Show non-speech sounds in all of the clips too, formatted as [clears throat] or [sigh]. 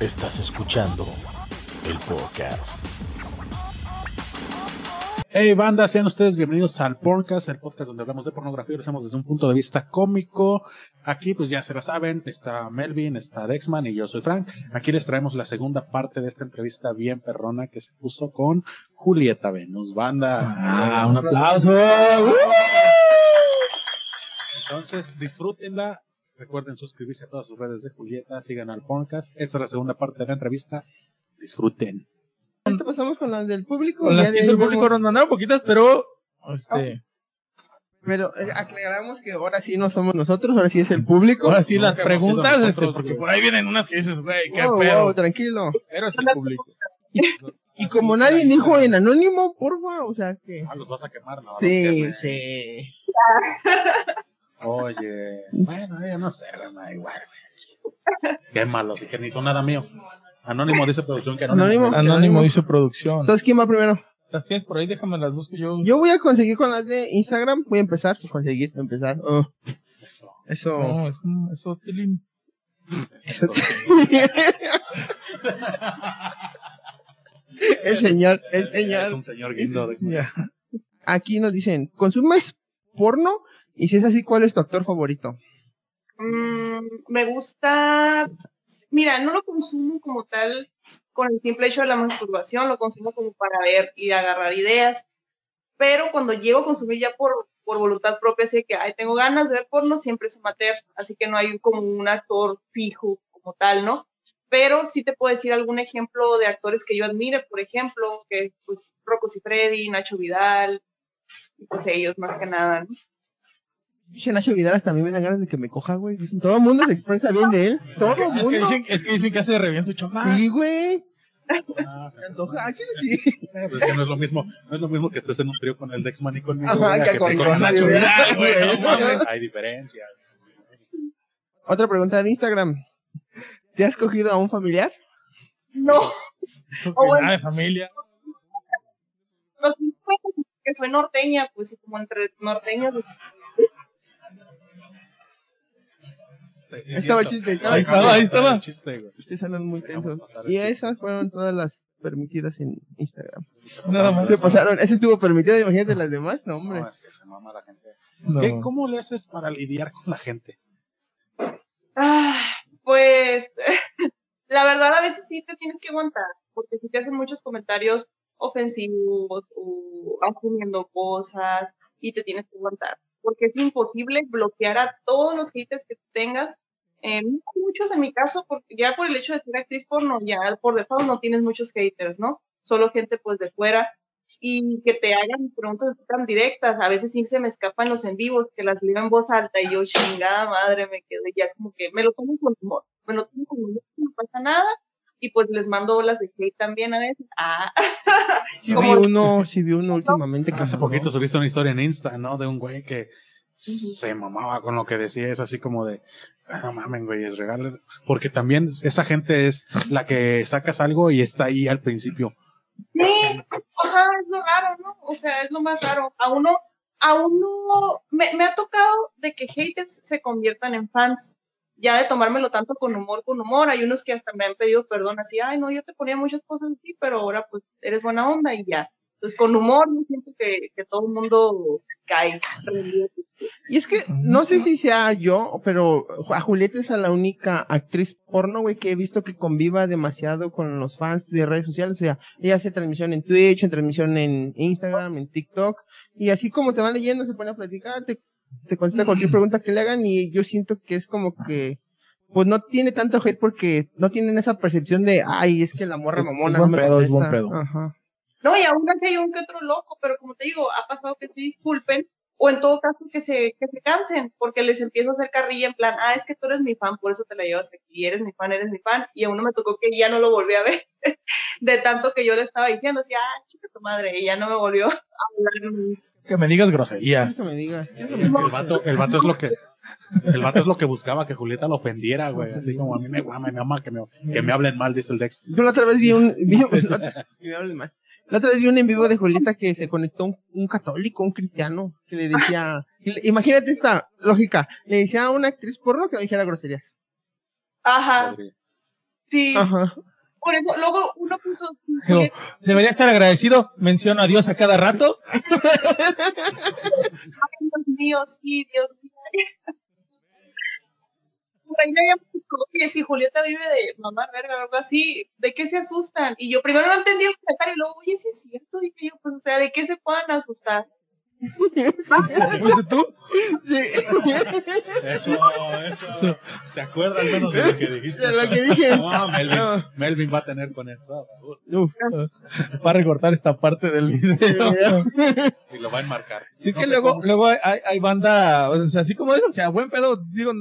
Estás escuchando el podcast. Hey banda, sean ustedes bienvenidos al podcast, el podcast donde hablamos de pornografía y lo hacemos desde un punto de vista cómico. Aquí pues ya se la saben, está Melvin, está Dexman y yo soy Frank. Aquí les traemos la segunda parte de esta entrevista bien perrona que se puso con Julieta Venus, banda. Ah, un aplauso. Entonces disfrútenla, recuerden suscribirse a todas sus redes de Julieta, sigan al podcast. Esta es la segunda parte de la entrevista. Disfruten. Ahorita pasamos con las del público. Con las que hizo el público nos mandaron poquitas, pero este, Pero eh, aclaramos que ahora sí no somos nosotros, ahora sí es el público. ahora sí las preguntas, nosotros, este, porque güey. por ahí vienen unas que dices, güey, qué Wow, pedo. wow, tranquilo. Pero es el público. Y como nadie dijo en anónimo, porfa, o sea que. Ah, los vas a quemar, ¿no? Sí, sí. [laughs] Oye, [laughs] bueno, yo no sé, da igual. güey. Qué malo, así que ni son nada mío. Anónimo dice producción que Anónimo. Anónimo hizo producción. Entonces, ¿quién va primero? Las tienes por ahí, déjame las busco yo. Yo voy a conseguir con las de Instagram. Voy a empezar. Conseguir, empezar. Oh, Eso. eso. No, es un- eso, Tilín. eso. [laughs] el señor, el señor. Es un señor guindo. Aquí nos dicen, ¿consumes porno? Y si es así, ¿cuál es tu actor favorito? Mm, me gusta, mira, no lo consumo como tal con el simple hecho de la masturbación, lo consumo como para ver y agarrar ideas, pero cuando llego a consumir ya por, por voluntad propia, así que, ay, tengo ganas de ver porno, siempre es amateur, así que no hay como un actor fijo como tal, ¿no? Pero sí te puedo decir algún ejemplo de actores que yo admire, por ejemplo, que pues Rocco Siffredi, Nacho Vidal, y pues ellos más que nada, ¿no? Che, Nacho Vidal hasta a mí me dan ganas de que me coja, güey. Dicen, todo el mundo se expresa bien de él. Todo el Es mundo. que dicen, es que dicen que hace re bien su chamba. Sí, güey. Ah, Me antoja. Ah, chile, sí. sí, pues es que no es lo mismo, no es lo mismo que estés en un trío con el Dexman y conmigo. Ajá, que que con- con con Nacho Vidal, Vidal, güey, no güey. mames, Hay diferencia. Otra pregunta de Instagram. ¿Te has cogido a un familiar? No. Porque bueno. de familia. Los que soy norteña, pues como entre norteñas. Sí, sí, Estaba chiste, estaba Ahí estaba, ahí estaba. El chiste, güey. Ustedes andan muy tensos. Y esas fueron todas las permitidas en Instagram. Nada más. Se pasaron. Ese estuvo permitido, imagínate las demás. No, No, hombre. es que se mama la gente. No. ¿Qué- ¿Cómo le haces para lidiar con la gente? Ah, pues [laughs] la verdad a veces sí te tienes que aguantar, porque si te hacen muchos comentarios ofensivos o asumiendo cosas y te tienes que aguantar, porque es imposible bloquear a todos los haters que tengas. Eh, muchos en mi caso, porque ya por el hecho de ser actriz porno, ya por default no tienes muchos haters, ¿no? Solo gente pues de fuera y que te hagan preguntas tan directas. A veces sí se me escapan los en vivos, que las leo en voz alta y yo, chingada madre, me quedo ya es como que me lo tomo con humor. Me lo tomo con humor, no pasa nada. Y pues les mando olas de hate también a veces. Ah, [laughs] Sí vi uno, sí vi uno últimamente que Hace mandó. poquito subiste una historia en Insta, ¿no? De un güey que se mamaba con lo que decía. Es así como de, "Ah, no mamen, güey, es regalo. Porque también esa gente es la que sacas algo y está ahí al principio. sí, ajá, es lo raro, ¿no? O sea, es lo más raro. A uno, a uno, me, me ha tocado de que haters se conviertan en fans. Ya de tomármelo tanto con humor, con humor. Hay unos que hasta me han pedido perdón, así, ay, no, yo te ponía muchas cosas así, pero ahora pues eres buena onda y ya. Entonces, con humor, yo siento que, que todo el mundo cae. Y es que, no sé si sea yo, pero a Julieta es la única actriz porno, güey, que he visto que conviva demasiado con los fans de redes sociales. O sea, ella hace transmisión en Twitch, en transmisión en Instagram, en TikTok. Y así como te van leyendo, se pone a platicar, te, te contesta cualquier pregunta que le hagan. Y yo siento que es como que, pues no tiene tanto hate porque no tienen esa percepción de, ay, es que la morra Es- mamona es no buen me pedo, es contesta. buen pedo. Ajá. No, y aún así hay un que otro loco, pero como te digo, ha pasado que se disculpen o en todo caso que se, que se cansen, porque les empiezo a hacer carrilla en plan, ah, es que tú eres mi fan, por eso te la llevas aquí, eres mi fan, eres mi fan, y a uno me tocó que ya no lo volví a ver, [laughs] de tanto que yo le estaba diciendo, así, ah, chica tu madre, y ya no me volvió a hablar. Que me digas groserías. Que me digas. me El vato, el vato es lo que, el vato es lo que buscaba, que Julieta lo ofendiera, güey. Así como a mí me guama, me ama que me, que me hablen mal, dice el Dex. Yo la otra vez vi un, vi, la, [laughs] otra, [laughs] me hablen mal. La otra vez vi un en vivo de Julieta que se conectó un, un católico, un cristiano, que le decía, [laughs] le- imagínate esta lógica, le decía a una actriz porno que le dijera groserías. Ajá, Sí, Ajá. Por eso, luego uno puso, Digo, debería estar agradecido. Menciono a Dios a cada rato. Ay, Dios mío, sí, Dios mío. Por ahí me había oye, si Julieta vive de mamar verga o algo así, ¿de qué se asustan? Y yo primero no entendí el comentario y luego, oye, sí es cierto, dije yo, pues, o sea, ¿de qué se puedan asustar? ¿Fuiste tú? Sí. Eso, eso. ¿Se acuerda al menos de lo que dijiste? De lo que dije. No, Melvin, No. Melvin va a tener con esto. Uf. Va a recortar esta parte del video. Y lo va a enmarcar. Es No que luego, cómo. luego hay, banda, o sea, así como es, o sea, buen pedo, digo,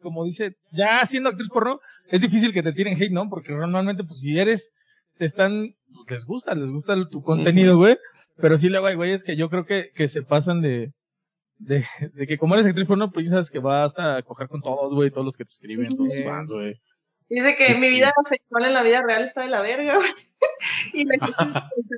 como dice, ya siendo actriz porno, es difícil que te tiren hate, ¿no? Porque normalmente, pues si eres, te están, les gusta, les gusta el- tu contenido, güey. Pero sí luego hay güeyes que yo creo que, que se pasan de, de, de que como eres actriz porno, pues piensas que vas a coger con todos, güey, todos los que te escriben, todos tus fans, güey. Dice que mi vida sexual en la vida real está de la verga, güey. [laughs] Y la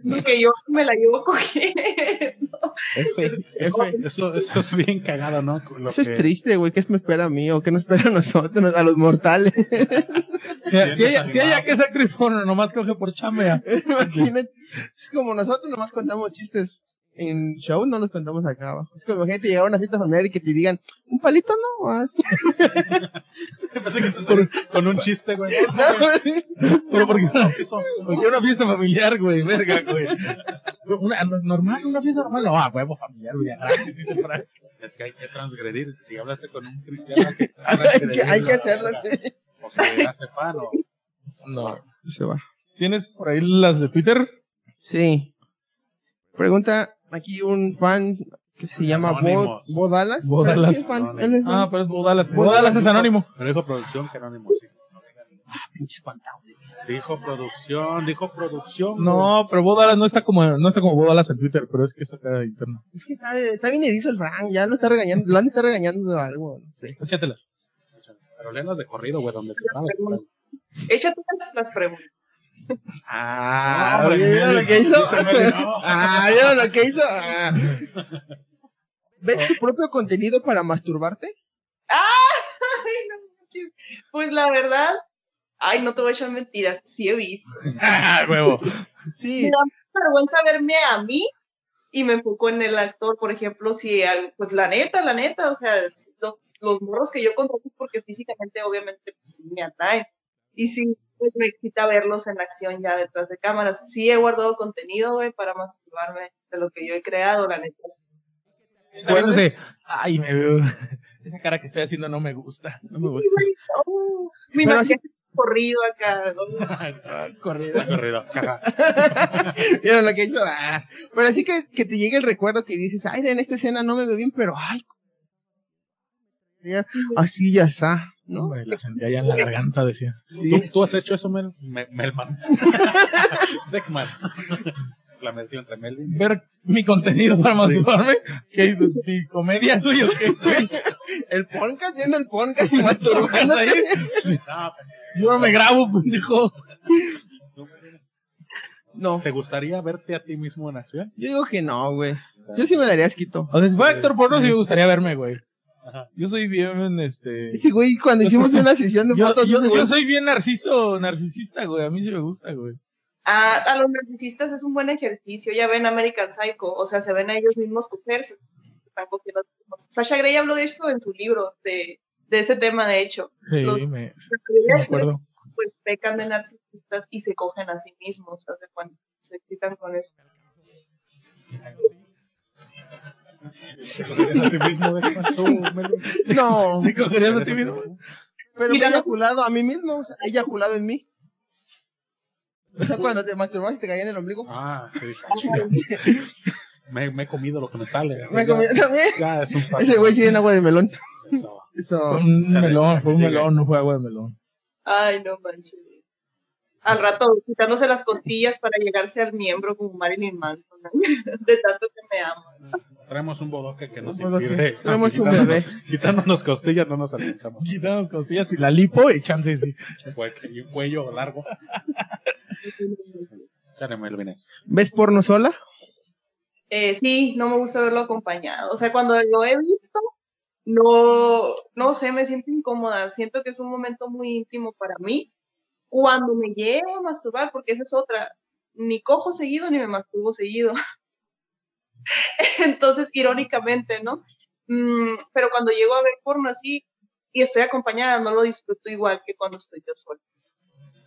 gente [laughs] que yo me la llevo cogiendo. F, Eso, F. eso, eso es bien cagado, ¿no? Lo Eso es triste, güey. ¿Qué me espera a mí o qué nos espera a nosotros, a los mortales? [laughs] [laughs] Mira, si, ella, si ella que es actriz porno, nomás coge por chambea. [laughs] Imagínate. Es como nosotros nomás contamos chistes. En show no los contamos acá abajo. Es como gente llegar a una fiesta familiar y que te digan, un palito no más. [laughs] Pensé que te salía con un chiste, güey. Pero porque no, Eso. porque una fiesta familiar, güey, verga, güey. Una, normal, una fiesta normal, no, a huevo familiar, güey, gratis, dice Frank. Es que hay que transgredir. Si hablaste con un cristiano, hay que, hay, que, hay que hacerlo así. O se hace fan o. No. Se va. ¿Tienes por ahí las de Twitter? Sí. Pregunta aquí un fan que se llama Bo. Bo Dallas. Bo Dallas. ¿Quién es fan? Anónimos. Él es fan. Ah, pero es Bodalas. Bodalas Bodalas es anónimo. Pero dijo producción que anónimo, sí. Pinches pantados. Dijo producción, dijo producción. No, pero Bodalas no está como, no está como Bodalas en Twitter, pero es que es acá interno. Es que está, está bien erizo el Frank, ya lo está regañando, lo han de estar regañando de algo, no sé. Échatelas. Pero léelas de corrido, güey, donde te. Échate las- preguntas. Ah, ¿vieron lo que hizo? no. Ah, ¿vieron lo que hizo? Ah. ¿Ves tu propio contenido para masturbarte? Ay, no manches. Pues la verdad, ay, no te voy a echar mentiras, sí he visto. Ah, huevo. Me Sí. da mucha vergüenza verme a mí y me enfoco en el actor, por ejemplo, si, al- pues la neta, la neta, o sea, lo- los morros que yo contrato es porque físicamente obviamente pues, sí me atraen. Y sí, pues me excita verlos en acción ya detrás de cámaras. Sí he guardado contenido, güey, para masturbarme de lo que yo he creado, la neta. Bueno, sé. Ay, me veo. [laughs] Esa cara que estoy haciendo no me gusta. No me gusta. Oh, mi Pero maquillaje corrido acá. ¿no? [laughs] [laughs] Corrido. Corrido. ¿Vieron lo que hizo? Ah. Pero así que, que te llegue el recuerdo que dices, ay, en esta escena no me veo bien, pero ay. Así ya está, ¿no? Hombre, la sentía ya en la garganta, decía. ¿Tú, tú has hecho eso, Mel? Me- Melman. [laughs] Dexman. Es la mezcla entre Melvin. Ver mi contenido para masturbarme. ¿Qué? ¿Mi comedia, güey? El podcast, viendo el podcast y masturbándote. Ah, Yo no me grabo, pendejo. No, ¿Te gustaría verte a ti mismo en acción? yo digo que no, güey. Yo sí me daría asquito. O sea, si fuera actor porno, sí me gustaría verme, güey. Ajá. Yo soy bien, este... Ese güey, cuando hicimos una sesión de Yo, fotos, yo, ese yo soy bien narciso, narcisista, güey. A mí sí me gusta, güey. A, a los narcisistas es un buen ejercicio. Ya ven American Psycho, o sea, se ven a ellos mismos cogerse. Están cogiendo a los mismos. Sasha Grey habló de eso en su libro, de, de ese tema, de hecho. Sí, Los- me, sí acuerdo. pues pecan de narcisistas y se cogen a sí mismos, ¿sabes? Cuando se excitan con eso. ¿Te cogerías a ti mismo. No, ¿Te cogerías a ti mismo? pero me he no- eyaculado a mí mismo, o sea, he eyaculado en mí. O sea, cuando te masturbas y te caía en el ombligo. Ah, sí. [laughs] chinga. Me, me he comido lo que me sale. Me comí también. Ya, es un paso. Ese güey sí en agua de melón. Eso. Eso. Fue un Chale, melón, fue un sigue. melón, no fue agua de melón. Ay, no manches. Al rato quitándose las costillas para llegarse al miembro como Marilyn Manson, [laughs] de tanto que me amo. Traemos un bodoque que nos impide. Tenemos un quitándonos- bebé. Quitándonos costillas no nos alcanzamos. Quitamos costillas y la lipo y chance sí. Y un cuello largo. ¿Ves porno sola? Eh, sí, no me gusta verlo acompañado. O sea, cuando lo he visto, no, no sé, me siento incómoda. Siento que es un momento muy íntimo para mí Cuando me llevo a masturbar, porque esa es otra, ni cojo seguido ni me masturbo seguido. [laughs] Entonces, irónicamente, ¿no? Mm, pero cuando llego a ver porno así y estoy acompañada, no lo disfruto igual que cuando estoy yo sola.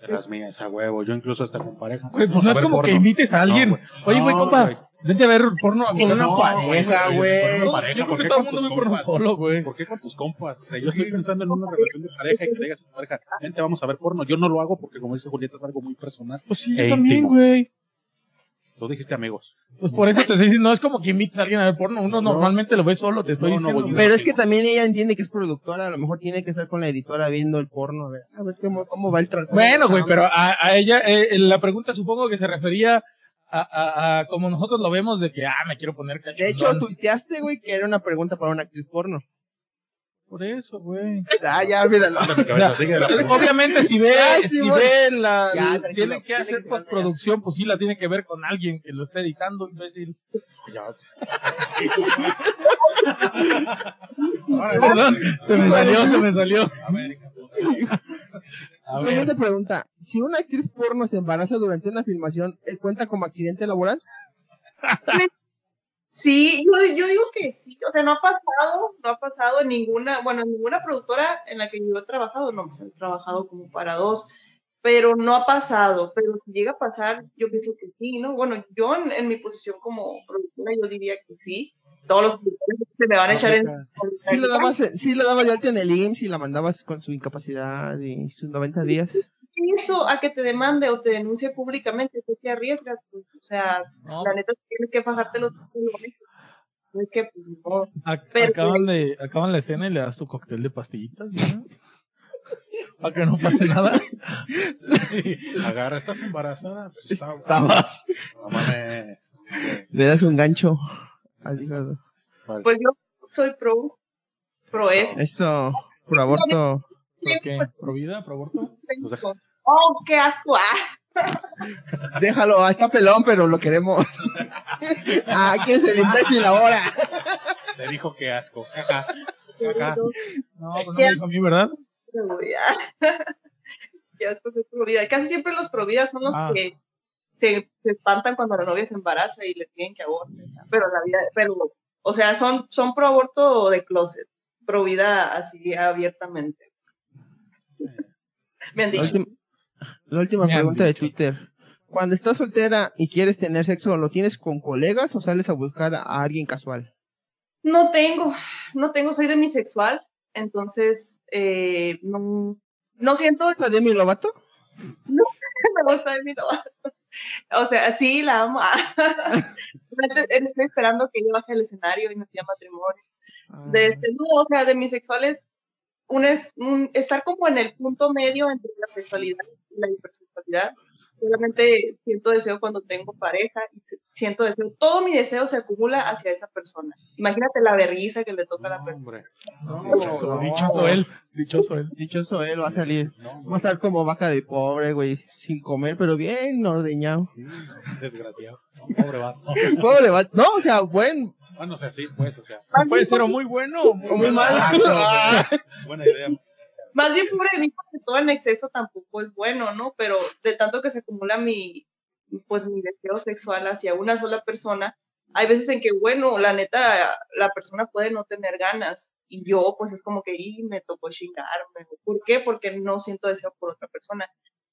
Las mías, a huevo. Yo incluso hasta con pareja. Güey, pues no es como que invites a alguien. No, güey. Oye, güey, No, compa, güey. vente a ver porno con una pareja, güey. Yo Pareja, creo ¿por que qué todo el con mundo tus ve porno compas? solo, güey. ¿Por qué con tus compas? O sea, yo estoy pensando en una relación de pareja y que le digas a tu pareja, vente, vamos a ver porno. Yo no lo hago porque, como dice Julieta, es algo muy personal. Pues sí, E yo también, íntimo. güey. Tú dijiste amigos. Pues por eso te estoy diciendo, no es como que invites a alguien a ver porno. Uno No. normalmente lo ve solo, te estoy No, diciendo. Pero es que también ella entiende que es productora, a lo mejor tiene que estar con la editora viendo el porno, a ver, a ver cómo, cómo va el trato. Bueno, güey, pero a, a ella, eh, la pregunta supongo que se refería a, a, a como nosotros lo vemos de que, ah, me quiero poner cachondón. De hecho, tuiteaste, güey, que era una pregunta para una actriz porno. Por eso, güey. Ah, ya, olvídalo. Obviamente, si ve, Ay, sí, si bueno. ve la, Ya, tiene que Tiene hacer que- postproducción, pues sí la tiene que ver con alguien que lo esté editando, imbécil. [laughs] Perdón, se me salió, se me salió. Siguiente pregunta. Si una actriz porno se embaraza durante una filmación, ¿eh, ¿cuenta como accidente laboral? [laughs] Sí, yo, yo digo que sí, o sea, no ha pasado, no ha pasado en ninguna, bueno, en ninguna productora en la que yo he trabajado, no, pues he trabajado como para dos, pero no ha pasado, pero si llega a pasar, yo pienso que sí, ¿no? Bueno, yo en, en mi posición como productora, yo diría que sí, todos los productores se me van a echar en... Sí le dabas, sí le dabas de alta en el IMSS y la mandabas con su incapacidad y sus 90 días. Eso a que te demande o te denuncie públicamente, tú te arriesgas, pues, o sea, No, la neta tienes que bajarte los. Es que, pues, no. ac- pero- acaban, de, acaban la escena y le das tu cóctel de pastillitas, ¿no? [laughs] Para que no pase nada. [laughs] Agarra, ¿estás embarazada? Pues está- Estabas. No mames. Le das un gancho al hígado. Vale. Pues yo soy pro, pro eso. Eso, por aborto. ¿Por qué? ¿Pro vida? ¿Pro aborto? Pues deja- Oh, qué asco. Ah, Déjalo, ah, está pelón, pero lo queremos. ah, ¿quién se le imbécil ahora? Te dijo que asco. Jaja. Jaja. No, pues no me dijo a mí, ¿verdad? [laughs] Qué asco pro vida. Casi siempre los pro vida son los Ah. que se, se espantan cuando la novia se embaraza y le tienen que abortar. Pero la vida, pero, o sea, son, son pro aborto de closet. Pro vida así abiertamente. Me han dicho. La última Me pregunta de. Twitter. Cuando estás soltera y quieres tener sexo, ¿lo tienes con colegas o sales a buscar a alguien casual? No tengo, no tengo, soy demisexual, entonces eh, no, no siento ¿A Demi Lovato? [laughs] me gusta de mi Lovato. O sea, sí, la amo. [laughs] Estoy esperando que yo baje al escenario y me pida matrimonio. De este, no, o sea, de mis sexuales, un es, un, estar como en el punto medio entre la sexualidad y la hipersexualidad. Solamente siento deseo cuando tengo pareja y siento deseo. Todo mi deseo se acumula hacia esa persona. Imagínate la berriza que le toca a la No, persona. hombre. Dichoso, no. dichoso él. Dichoso él. Dichoso él va a salir. No, Va a estar como vaca de pobre, güey, sin comer, pero bien ordeñado. Desgraciado. Pobre vato. [laughs] Pobre vato. No, o sea, buen Bueno, o sea, sí, pues, o sea. Puede ser o muy bueno o muy, o muy [laughs] Buena idea. Más bien pobre de mí todo en exceso tampoco es bueno, ¿no? Pero de tanto que se acumula mi, pues mi deseo sexual hacia una sola persona, hay veces en que, bueno, la neta, la persona puede no tener ganas y yo, pues es como que, y me tocó chingarme. ¿Por qué? Porque no siento deseo por otra persona.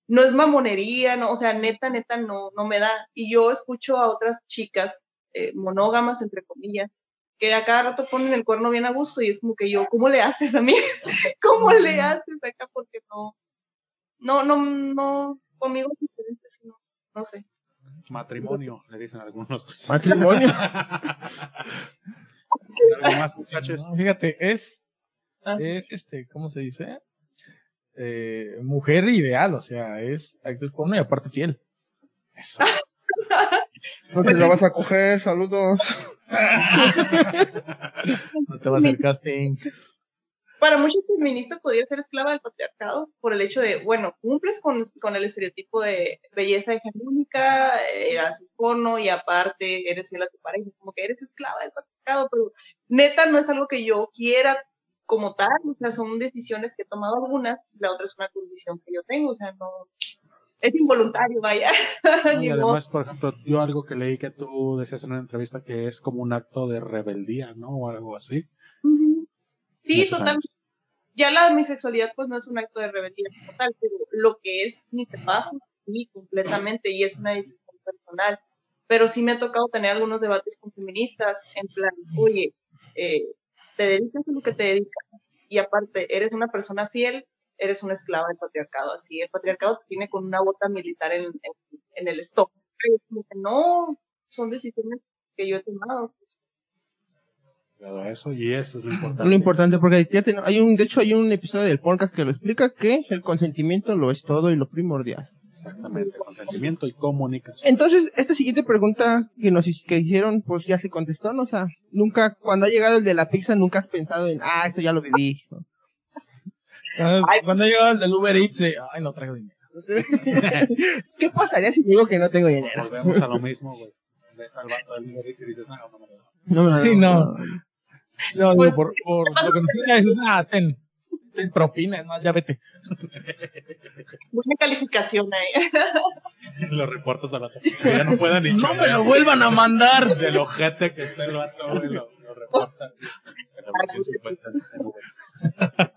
No es mamonería, no, o sea, neta, neta, no, no me da. Y yo escucho a otras chicas eh, monógamas, entre comillas, que a cada rato ponen el cuerno bien a gusto y es como que yo, ¿cómo le haces a mí? [laughs] ¿Cómo le haces acá? Porque no, no, no, no, conmigo es diferente, sino, no sé. Matrimonio, le dicen algunos. matrimonio. [laughs] Algo más, muchachos. No, fíjate, es, Ah. es este, ¿cómo se dice? Eh, mujer ideal, o sea, es actriz porno y aparte fiel. Eso. No te lo vas a coger, saludos. No te va a hacer casting. Para muchos feministas podría ser esclava del patriarcado por el hecho de, bueno, cumples con, con el estereotipo de belleza hegemónica, eras porno y aparte eres fiel a tu pareja, como que eres esclava del patriarcado, pero neta no es algo que yo quiera como tal, o sea, son decisiones que he tomado algunas, la otra es una condición que yo tengo, o sea, no, es involuntario, vaya. [laughs] No, y además, por ejemplo, yo algo que leí que tú decías en una entrevista que es como un acto de rebeldía, ¿no? O algo así. Sí, totalmente. Ya la bisexualidad pues no es un acto de rebeldía como tal, pero lo que es mi trabajo, sí, completamente, y es una decisión personal. Pero sí me ha tocado tener algunos debates con feministas, en plan, oye, eh, te dedicas a lo que te dedicas, y aparte, eres una persona fiel, eres una esclava del patriarcado, así, el patriarcado te tiene con una bota militar en, en, en el stop. Y es como que no, son decisiones que yo he tomado. Eso, y eso es lo importante. Lo importante, porque ya ten- hay un, de hecho hay un episodio del podcast que lo explica que el consentimiento lo es todo y lo primordial. Exactamente, consentimiento y comunicación. Entonces, esta siguiente pregunta que nos que hicieron, pues ya se contestó, ¿no? O sea, nunca, cuando ha llegado el de la pizza, nunca has pensado en, ah, esto ya lo viví. ¿no? Cuando, Ay. cuando llegaba el del Uber Eats, eh, ay, no traigo dinero. [laughs] ¿Qué pasaría si digo que no tengo dinero? Volvemos a lo mismo, güey. Ves al vato del Uber Eats y dices, no, no me lo doy. No, Sí, no. No, Pues- digo, por, por lo que nos queda es, ah, ten, ten propina, no, ya vete. [laughs] Buena calificación ahí. [laughs] Lo reportas a la ya no puedan ni No me lo vuelvan a mandar. Del ojete que está el vato, güey, lo, lo reportan. Pero porque se cuentan en Uber.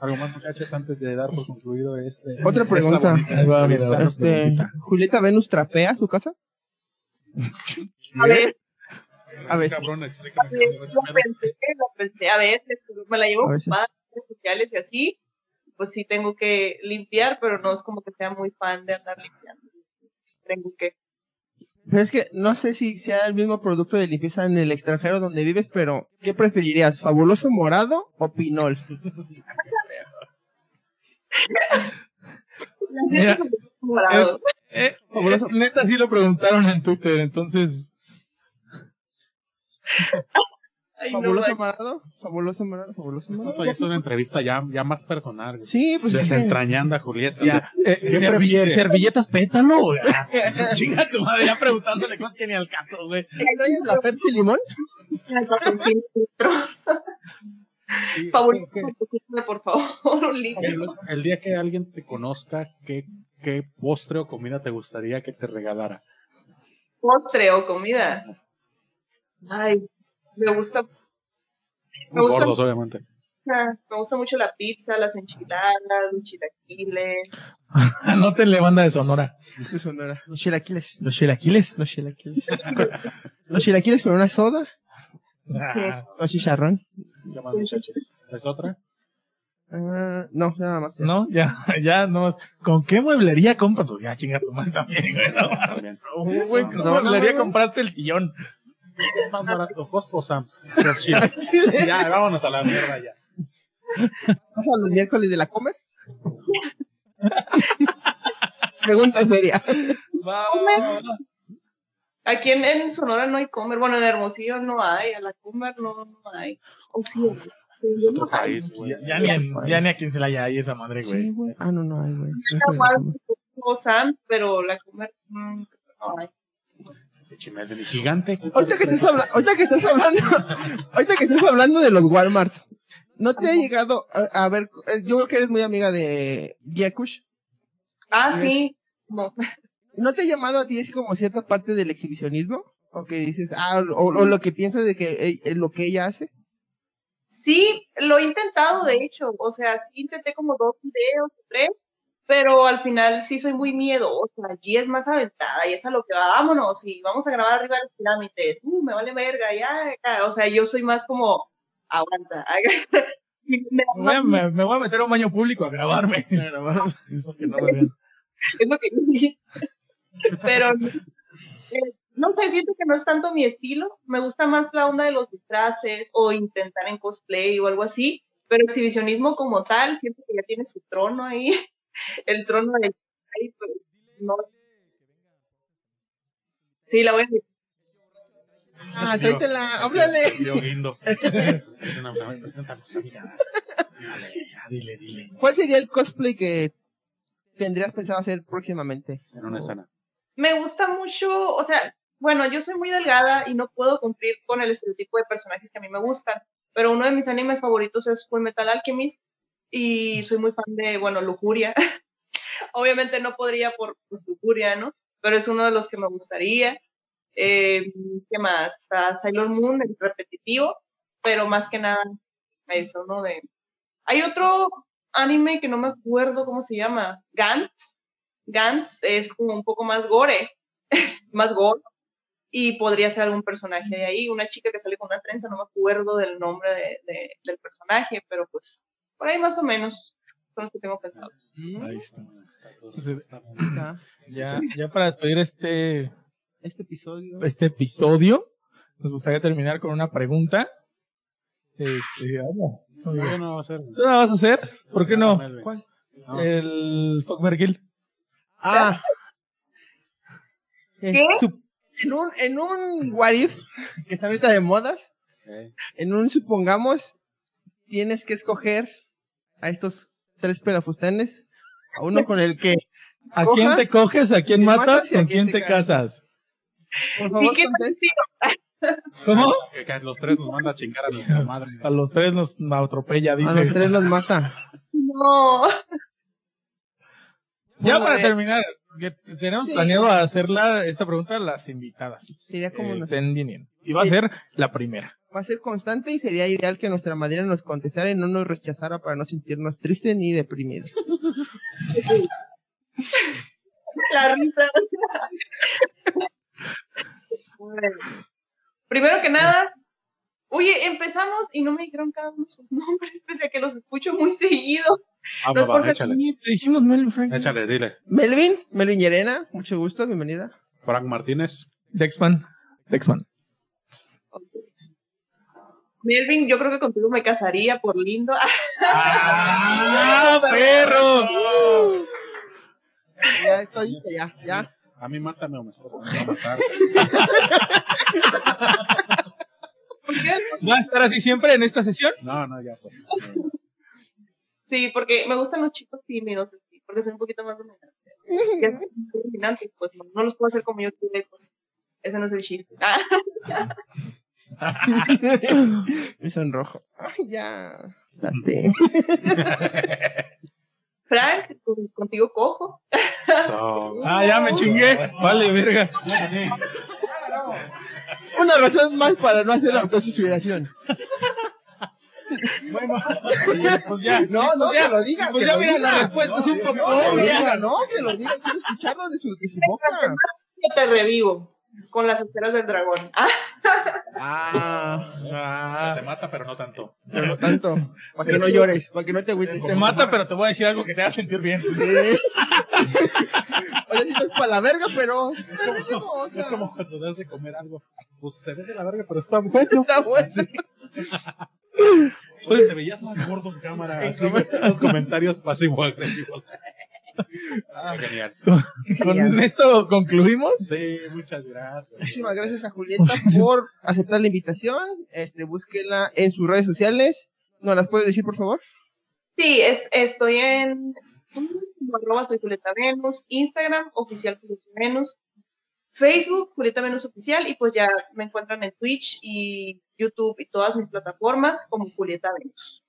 Algo más, muchachos, antes de dar por concluido este. Otra pregunta. bonita Este, Julieta Venus trapea su casa. A ver, A ver. Cabrón, explícame. lo pensé, lo pensé a veces, me la llevo A veces. ocupada en redes sociales y así, pues sí tengo que limpiar, pero no es como que sea muy fan de andar limpiando. Tengo que. Pero es que no sé si sea el mismo producto de limpieza en el extranjero donde vives, pero ¿qué preferirías? ¿Fabuloso morado o pinol? [laughs] Mira, Morado. Eh, eh, neta sí lo preguntaron en Twitter, entonces. [laughs] Ay, no, ¿Fabuloso ay, morado? ¿Fabuloso? ¿Fabuloso Esto es una entrevista ya, ya más personal. güey. Sí, pues Desentrañando a Julieta. o Ya, sea, eh, ¿qué servi- prefieres? servilletas pétalo. güey. [laughs] Chinga tu madre, ya preguntándole cosas que ni al caso, güey. ¿Extrañas la Pepsi limón? ay, papelcito, filtro. sí, [laughs] Fabuloso, ¿qué- papelito, por favor. El, el día que alguien te conozca, ¿qué, ¿qué postre o comida te gustaría que te regalara? Postre o comida. Ay, me gusta. Me Los gusta, gordos, obviamente. me gusta mucho la pizza, las enchiladas, los chilaquiles. [laughs] Anótenle banda de Sonora. De Sonora. Los chilaquiles. Los chilaquiles. Los chilaquiles. [laughs] Los chilaquiles con una soda. Ah, O chicharrón. ¿Es otra? Ah, no, nada más. no, ya, [laughs] ya, no. ¿Con qué mueblería compras? Pues ya, chinga tu madre también, güey. No, güey, ¿Con qué mueblería compraste el sillón? Es más barato, Costco o Sam's. Pero [laughs] chile. ya, vámonos a la mierda ya. ¿Vas a los miércoles de la comer? [laughs] Pregunta seria. Va, Comer. va, va. Aquí en, en Sonora no hay comer. Bueno, en Hermosillo no hay. A la comer no, no hay. O sí, Es otro país, güey. Ya, ya ya ni a quien se la haya ahí esa madre, Sí, güey. güey. Ah, no, no hay, güey. o Sam's, pero la comer no hay. Chimel de mi gigante. Ahorita que estás hablando, ahorita que estás hablando, [laughs] ahorita que estás hablando de los Walmarts, ¿no te ha llegado a, a ver, eh, yo creo que eres muy amiga de Giacush, Ah, ¿Ves? sí. No. ¿no te ha llamado a ti así como cierta parte del exhibicionismo? O que dices, ah, o, o lo que piensas de que eh, eh, lo que ella hace. Sí, lo he intentado, de hecho. O sea, sí intenté como dos videos o tres, pero al final sí soy muy miedosa. Allí es más aventada y es a lo que va, vámonos y vamos a grabar arriba de las pirámides. Uh, me vale verga, ya. acá. O sea, yo soy más como, aguanta. [laughs] Me voy, a, más me, me voy a meter a un baño público a grabarme. [laughs] Eso que no me vean. [laughs] es lo que yo. Pero eh, no sé, siento que no es tanto mi estilo. Me gusta más la onda de los disfraces o intentar en cosplay o algo así. Pero exhibicionismo como tal, siento que ya tiene su trono ahí. El trono de. ahí, pues, no. Sí, la voy a decir. Ah, tráetela, háblale. Yo guindo. Dale, [laughs] ya, dile, dile. ¿Cuál sería el cosplay que tendrías pensado hacer próximamente? En una escena. Me gusta mucho, o sea, bueno, yo soy muy delgada y no puedo cumplir con el estereotipo de personajes que a mí me gustan. pero uno de mis animes favoritos es Full Metal Alchemist y soy muy fan de, bueno, Lujuria. [laughs] Obviamente no podría por pues, Lujuria, ¿no? Pero es uno de los que me gustaría. Eh, ¿Qué más? Sailor Moon, el repetitivo, pero más que nada eso, ¿no? De... Hay otro anime que no me acuerdo cómo se llama, Gantz. Gantz es como un poco más gore, [laughs] más gore, y podría ser algún personaje de ahí, una chica que sale con una trenza, no me acuerdo del nombre de, del personaje, pero pues por ahí más o menos son los que tengo pensados. Ahí está. [clears throat] Ya, ya para despedir este, Este episodio. este episodio, nos gustaría terminar con una pregunta. Este, habla. No, no va a ser. ¿Tú la vas a hacer? ¿Por qué no? ¿Cuál? No. El Fuck. Ah. ¿Qué? En un, en un what if, que está ahorita de modas, en un supongamos, tienes que escoger a estos tres pelafustanes, a uno con el que, ¿A ¿Cojas? quién te coges? ¿A quién ¿Te matas? matas y a ¿Con quién quién te casas? por favor, ¿Y qué contesta. [laughs] ¿Cómo? Que, que los tres nos manda a chingar a nuestra madre. A los tres nos atropella, A dice. los tres los mata. No. [laughs] Ya Bueno, para eh, terminar, que tenemos Sí. planeado hacerla esta pregunta a las invitadas. Sería como, que una- estén viniendo. Y va a ser la primera. Va a ser constante y sería ideal que nuestra madrina nos contestara y no nos rechazara para no sentirnos tristes ni deprimidos. [laughs] La risa. Bueno, Primero que nada, oye, empezamos y no me dijeron cada uno sus nombres, pese a que los escucho muy seguido. Ah, No échale. Dijimos Melvin Frank. Échale, dile. Melvin, Melvin Llerena, mucho gusto, bienvenida. Frank Martínez. Dexman. Dexman. Melvin, yo creo que contigo me casaría por lindo. [laughs] ¡Ah, [laughs] perro! Ya estoy, ya, ya. A mí mátame o me esposa me va a matar. ¿Va a estar así siempre en esta sesión? No, no, ya pues. Sí, porque me gustan los chicos tímidos, así, porque soy un poquito más dominante. Ya son muy dominantes, pues no, no los puedo hacer como yo quiero, pues ese no es el chiste. [laughs] Me sonrojo. Ay, ya. Date. [laughs] Frank, con- contigo cojo. So, [laughs] Ah, ya me chingué. Vale, verga. Una razón más para no hacer la autosuspiración. Bueno, pues ya. No, no, ya, que lo diga. Pues ya mira, la respuesta es un poco No, que lo obvia. diga, no, que lo diga. Quiero escucharlo de su, de su boca. Yo te revivo con las esferas del dragón. Ah, Ah, Ah, te mata, pero no tanto. pero no tanto. Para que no llores, para que no te agüites. te mata, pero te voy a decir algo que te haga sentir bien. Sí. Oye, si estás para la verga, pero. está rico, o sea, Es como cuando das de comer algo. Pues se ve de la verga, pero está bueno. Está bueno. Oye, te veías más gordo en cámara. Así, los comentarios pasivos agresivos. Ah, genial. Con esto concluimos. Sí, muchas gracias. Muchísimas gracias a Julieta por aceptar la invitación. Este, búsquela en sus redes sociales. ¿Nos las puedes decir, por favor? Sí, es, estoy en arroba soy Julieta Venus, Instagram, oficial Julieta Venus, Facebook, Julieta Venus Oficial, y pues ya me encuentran en Twitch y YouTube y todas mis plataformas como Julieta Venus.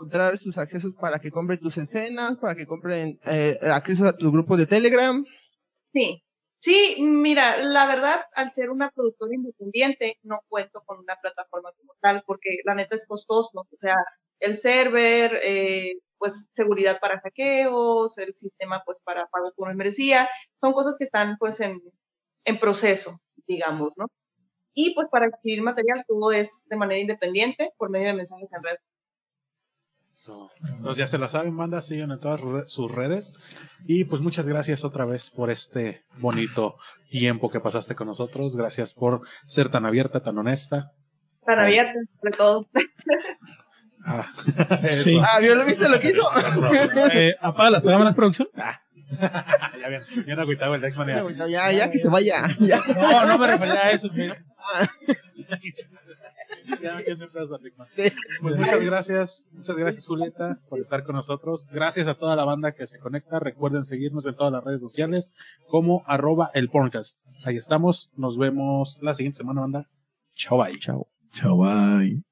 Encontrar sus accesos para que compren tus escenas, para que compren eh, acceso a tu grupo de Telegram. Sí, sí, mira, la verdad, al ser una productora independiente, no cuento con una plataforma como tal, porque la neta es costoso, o sea, el server, eh, pues seguridad para hackeos, el sistema pues para pago por membresía, son cosas que están pues en, en proceso, digamos, ¿no? Y pues para adquirir material todo es de manera independiente por medio de mensajes en redes. So, Entonces ya se la saben, banda, siguen en todas sus redes. Y pues muchas gracias otra vez por este bonito tiempo que pasaste con nosotros. Gracias por ser tan abierta, tan honesta. Tan abiertas, sobre todo. Ah, [laughs] Sí. Ah, ¿vio lo viste lo que hizo? [laughs] Eh, apaga las cámaras, producción. Ah, [laughs] ya bien, bien agüitado el Dexman. ya. ya, ya, que se vaya. Ya. no, no me refería a eso. [laughs] Pues muchas gracias, muchas gracias Julieta por estar con nosotros. Gracias a toda la banda que se conecta. Recuerden seguirnos en todas las redes sociales como arroba el podcast. Ahí estamos. Nos vemos la siguiente semana, banda. Chao, bye. Chao. Chao, bye.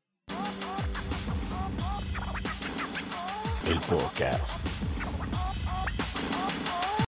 El podcast.